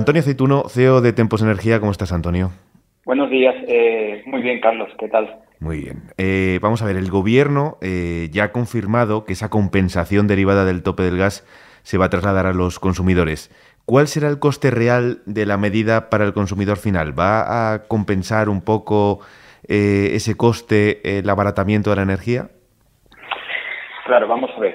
Antonio Aceituno, CEO de Tempos Energía, ¿cómo estás, Antonio? Buenos días, eh, muy bien, Carlos, ¿qué tal? Muy bien. Eh, vamos a ver, el gobierno eh, ya ha confirmado que esa compensación derivada del tope del gas se va a trasladar a los consumidores. ¿Cuál será el coste real de la medida para el consumidor final? ¿Va a compensar un poco ese coste, el abaratamiento de la energía? Claro, vamos a ver.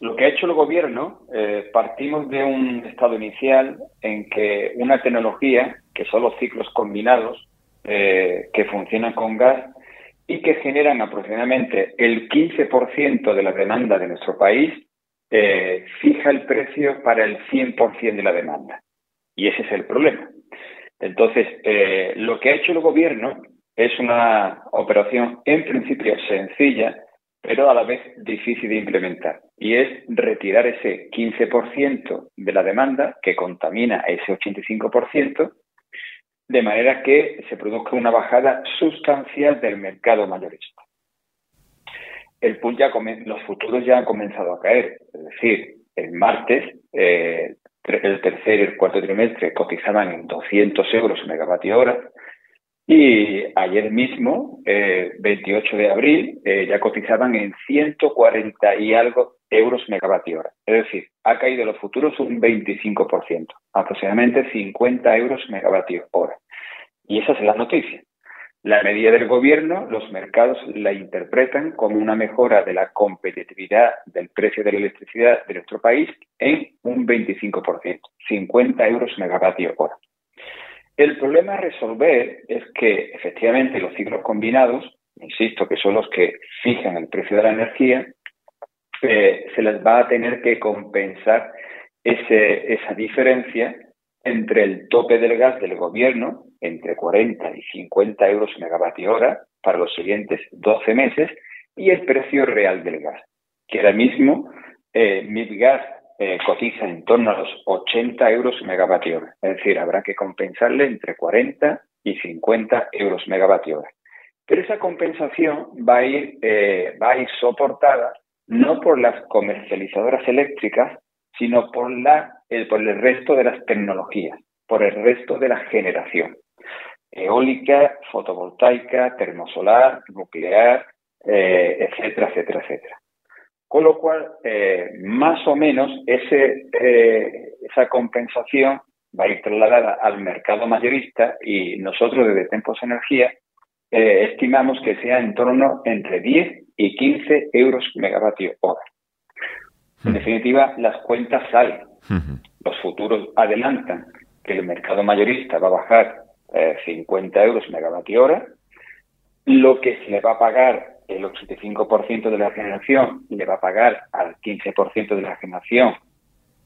Lo que ha hecho el gobierno, eh, partimos de un estado inicial en que una tecnología, que son los ciclos combinados, eh, que funcionan con gas y que generan aproximadamente el 15% de la demanda de nuestro país, eh, fija el precio para el 100% de la demanda. Y ese es el problema. Entonces, lo que ha hecho el gobierno es una operación en principio sencilla, pero a la vez difícil de implementar. Y es retirar ese 15% de la demanda que contamina ese 85%, de manera que se produzca una bajada sustancial del mercado mayorista. El pool ya los futuros ya han comenzado a caer, es decir, el martes, eh, el tercer y el cuarto trimestre cotizaban en 200 euros megavatio hora, y ayer mismo, 28 eh, de abril, eh, ya cotizaban en 140 y algo euros megavatio hora. Es decir, ha caído los futuros un 25%, aproximadamente 50 euros megavatio hora. Y esa es la noticia. La medida del gobierno, los mercados la interpretan como una mejora de la competitividad del precio de la electricidad de nuestro país en un 25%, 50 euros megavatio hora. El problema a resolver es que efectivamente los ciclos combinados, insisto que son los que fijan el precio de la energía, eh, se les va a tener que compensar ese, esa diferencia entre el tope del gas del gobierno, entre 40 y 50 euros megavatio hora para los siguientes 12 meses, y el precio real del gas, que ahora mismo eh, eh, cotiza en torno a los 80 euros megavatio. Es decir, habrá que compensarle entre 40 y 50 euros megavatio hora. Pero esa compensación va a ir, eh, va a ir soportada no por las comercializadoras eléctricas, sino por, la, el, por el resto de las tecnologías, por el resto de la generación. Eólica, fotovoltaica, termosolar, nuclear, eh, etcétera, etcétera, etcétera. Lo cual, eh, más o menos, ese, eh, esa compensación va a ir trasladada al mercado mayorista y nosotros desde Tempos Energía eh, estimamos que sea en torno entre 10 y 15 euros megavatio hora. En definitiva, las cuentas salen. Los futuros adelantan que el mercado mayorista va a bajar 50 euros megavatio hora. Lo que se le va a pagar el 85% de la generación le va a pagar al 15% de la generación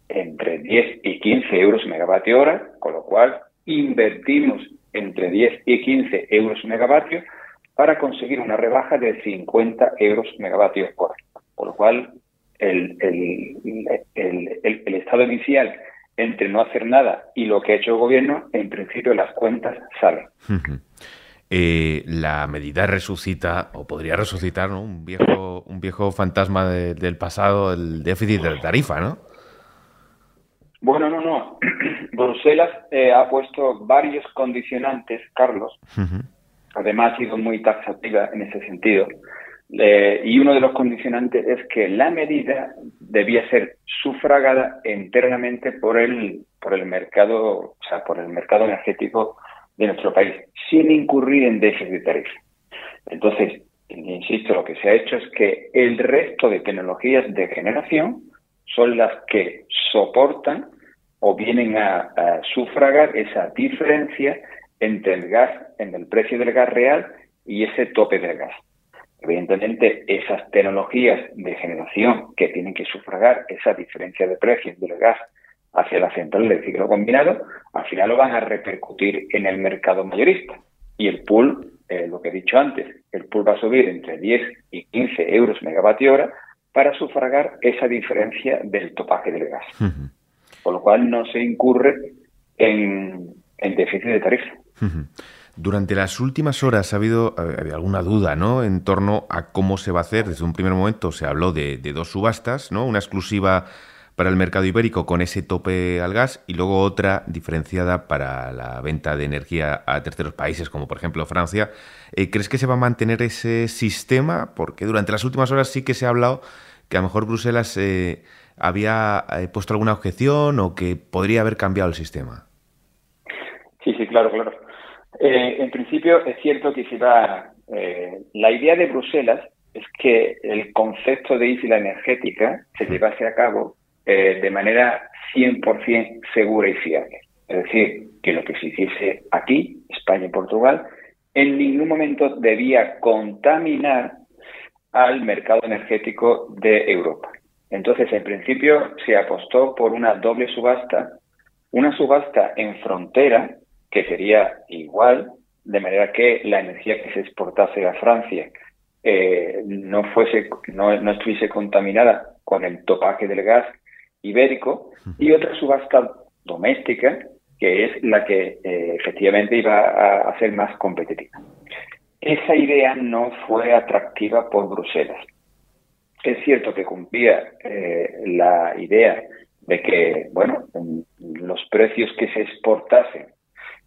entre 10 y 15 euros megavatio hora, con lo cual invertimos entre 10 y 15 euros megavatio para conseguir una rebaja de 50 euros megavatio hora. Por lo cual, el, el, estado inicial entre no hacer nada y lo que ha hecho el gobierno, en principio las cuentas salen. Eh, la medida resucita, o podría resucitar, ¿no? un, viejo, un viejo fantasma del pasado, el déficit de tarifa, ¿no? Bueno, no, no. Bruselas eh, ha puesto varios condicionantes, Carlos. Además, ha sido muy taxativa en ese sentido. Eh, y uno de los condicionantes es que la medida debía ser sufragada internamente por el, por el mercado, o sea, por el mercado energético de nuestro país, sin incurrir en déficit de tarifa. Entonces, insisto, lo que se ha hecho es que el resto de tecnologías de generación son las que soportan o vienen a, sufragar esa diferencia entre el gas, en el precio del gas real y ese tope del gas. Evidentemente, esas tecnologías de generación que tienen que sufragar esa diferencia de precio del gas hacia la central del ciclo combinado, al final lo van a repercutir en el mercado mayorista. Y el pool, eh, lo que he dicho antes, el pool va a subir entre 10 y 15 euros megavatio hora para sufragar esa diferencia del topaje del gas. Con lo cual no se incurre en, déficit de tarifa. Durante las últimas horas ha habido, alguna duda ¿no? en torno a cómo se va a hacer. Desde un primer momento se habló de, dos subastas, ¿no? una exclusiva para el mercado ibérico con ese tope al gas y luego otra diferenciada para la venta de energía a terceros países, como por ejemplo Francia. Eh, ¿Crees que se va a mantener ese sistema? Porque durante las últimas horas sí que se ha hablado que a lo mejor Bruselas eh, había eh, puesto alguna objeción o que podría haber cambiado el sistema. Sí, sí, claro, claro. en principio es cierto que si va, la idea de Bruselas es que el concepto de isla energética se llevase a cabo eh, de manera 100% segura y fiable. Es decir, que lo que se hiciese aquí, España y Portugal, en ningún momento debía contaminar al mercado energético de Europa. Entonces, en principio, se apostó por una doble subasta, una subasta en frontera, que sería igual, de manera que la energía que se exportase a Francia eh, no fuese, no, no estuviese contaminada con el topaje del gas ibérico y otra subasta doméstica que es la que eh, efectivamente iba a, a, ser más competitiva. Esa idea no fue atractiva por Bruselas. Es cierto que cumplía eh, la idea de que, bueno, los precios que se exportasen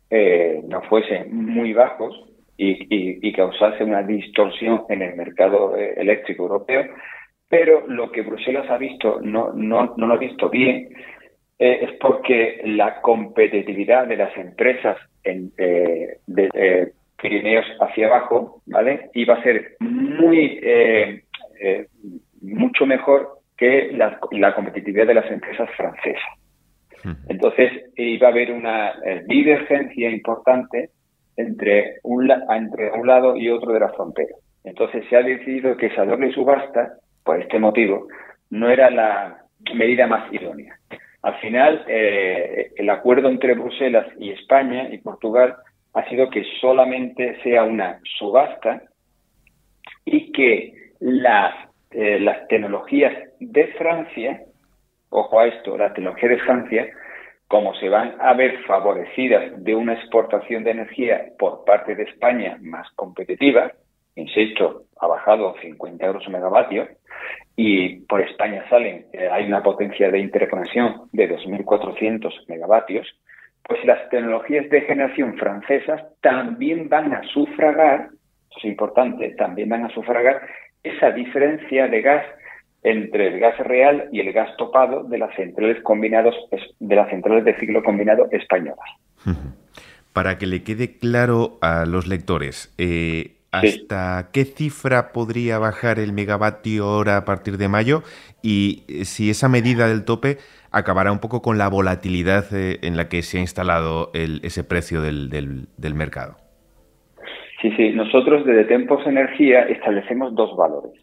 eh, no fuesen muy bajos y, y, causase una distorsión en el mercado eléctrico europeo, pero lo que Bruselas ha visto, no, no, no lo ha visto bien, eh, es porque la competitividad de las empresas en, eh, de eh, Pirineos hacia abajo, ¿vale? Iba a ser muy, mucho mejor que la, la, competitividad de las empresas francesas. Entonces, iba a haber una divergencia importante entre un, entre un lado y otro de la frontera. Entonces, se ha decidido que esa doble subasta por este motivo, no era la medida más idónea. Al final, eh, el acuerdo entre Bruselas y España y Portugal ha sido que solamente sea una subasta y que las, eh, las tecnologías de Francia, ojo a esto, las tecnologías de Francia, como se van a ver favorecidas de una exportación de energía por parte de España más competitiva, insisto, ha bajado 50 euros megavatio y por España salen, eh, hay una potencia de interconexión de 2.400 megavatios, pues las tecnologías de generación francesas también van a sufragar, eso es importante, también van a sufragar esa diferencia de gas entre el gas real y el gas topado de las centrales combinados de las centrales de ciclo combinado españolas. Para que le quede claro a los lectores, eh, ¿Hasta qué cifra podría bajar el megavatio hora a partir de mayo? Y eh, si esa medida del tope acabará un poco con la volatilidad eh, en la que se ha instalado ese precio del, del, mercado. Sí, sí. Nosotros desde Tempos Energía establecemos dos valores.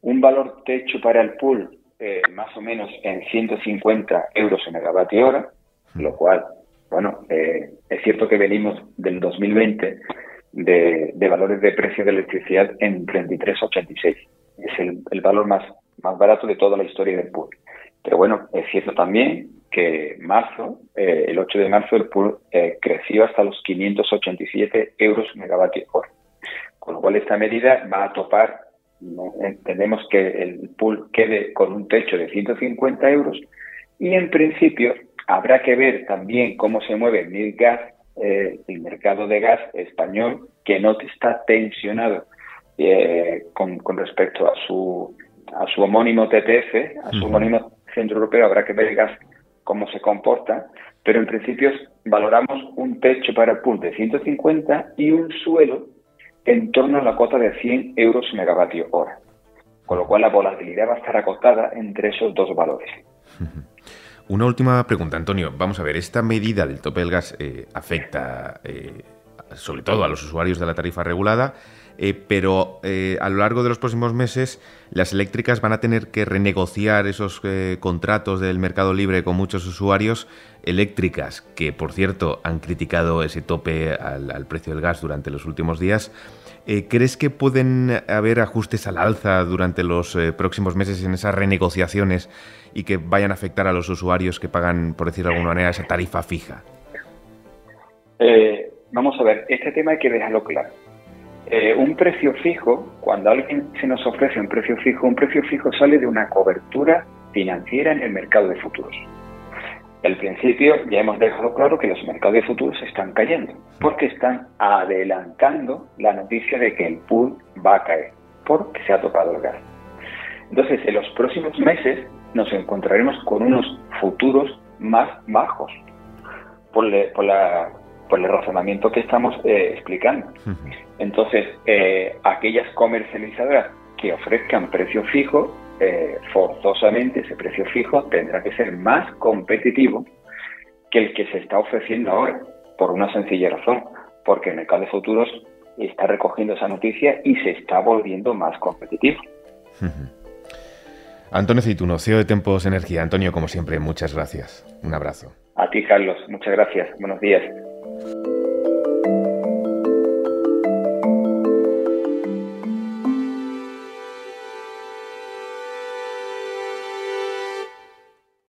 Un valor techo para el pool eh, más o menos en 150 euros en megavatio hora, lo cual, bueno, es cierto que venimos del 2020 de, valores de precio de electricidad en 33,86. Es el, valor más, más barato de toda la historia del pool. Pero bueno, es cierto también que marzo, eh, el 8 de marzo, el pool eh, creció hasta los 587 euros megavatio hora. Con lo cual esta medida va a topar, entendemos que el pool quede con un techo de 150 euros y en principio habrá que ver también cómo se mueve el gas eh, el mercado de gas español que no está tensionado eh, con, respecto a su a su homónimo TTF, a su homónimo Centro Europeo, habrá que ver el gas cómo se comporta, pero en principio valoramos un techo para el pool de 150 y un suelo en torno a la cuota de 100 euros megavatio hora, con lo cual la volatilidad va a estar acotada entre esos dos valores. Una última pregunta, Antonio. Vamos a ver, esta medida del tope del gas eh, afecta eh, sobre todo a los usuarios de la tarifa regulada, eh, pero a lo largo de los próximos meses las eléctricas van a tener que renegociar esos contratos del mercado libre con muchos usuarios eléctricas que, por cierto, han criticado ese tope al precio del gas durante los últimos días. Eh, ¿Crees que pueden haber ajustes al alza durante los eh, próximos meses en esas renegociaciones y que vayan a afectar a los usuarios que pagan, por decirlo de alguna manera, esa tarifa fija? Eh, vamos a ver, este tema hay que dejarlo claro. Eh, un precio fijo, cuando alguien se nos ofrece un precio fijo, un precio fijo sale de una cobertura financiera en el mercado de futuros. Al principio ya hemos dejado claro que los mercados de futuros están cayendo, porque están adelantando la noticia de que el pool va a caer, porque se ha tocado el gas. Entonces, en los próximos meses nos encontraremos con unos futuros más bajos, por, el razonamiento que estamos eh, explicando. Entonces, eh, aquellas comercializadoras que ofrezcan precio fijo eh, forzosamente ese precio fijo tendrá que ser más competitivo que el que se está ofreciendo ahora, por una sencilla razón, porque el mercado de futuros está recogiendo esa noticia y se está volviendo más competitivo. Antonio Ceituno, CEO de Tempos Energía. Antonio, como siempre, muchas gracias. Un abrazo. A ti, Carlos. Muchas gracias. Buenos días. Thank you.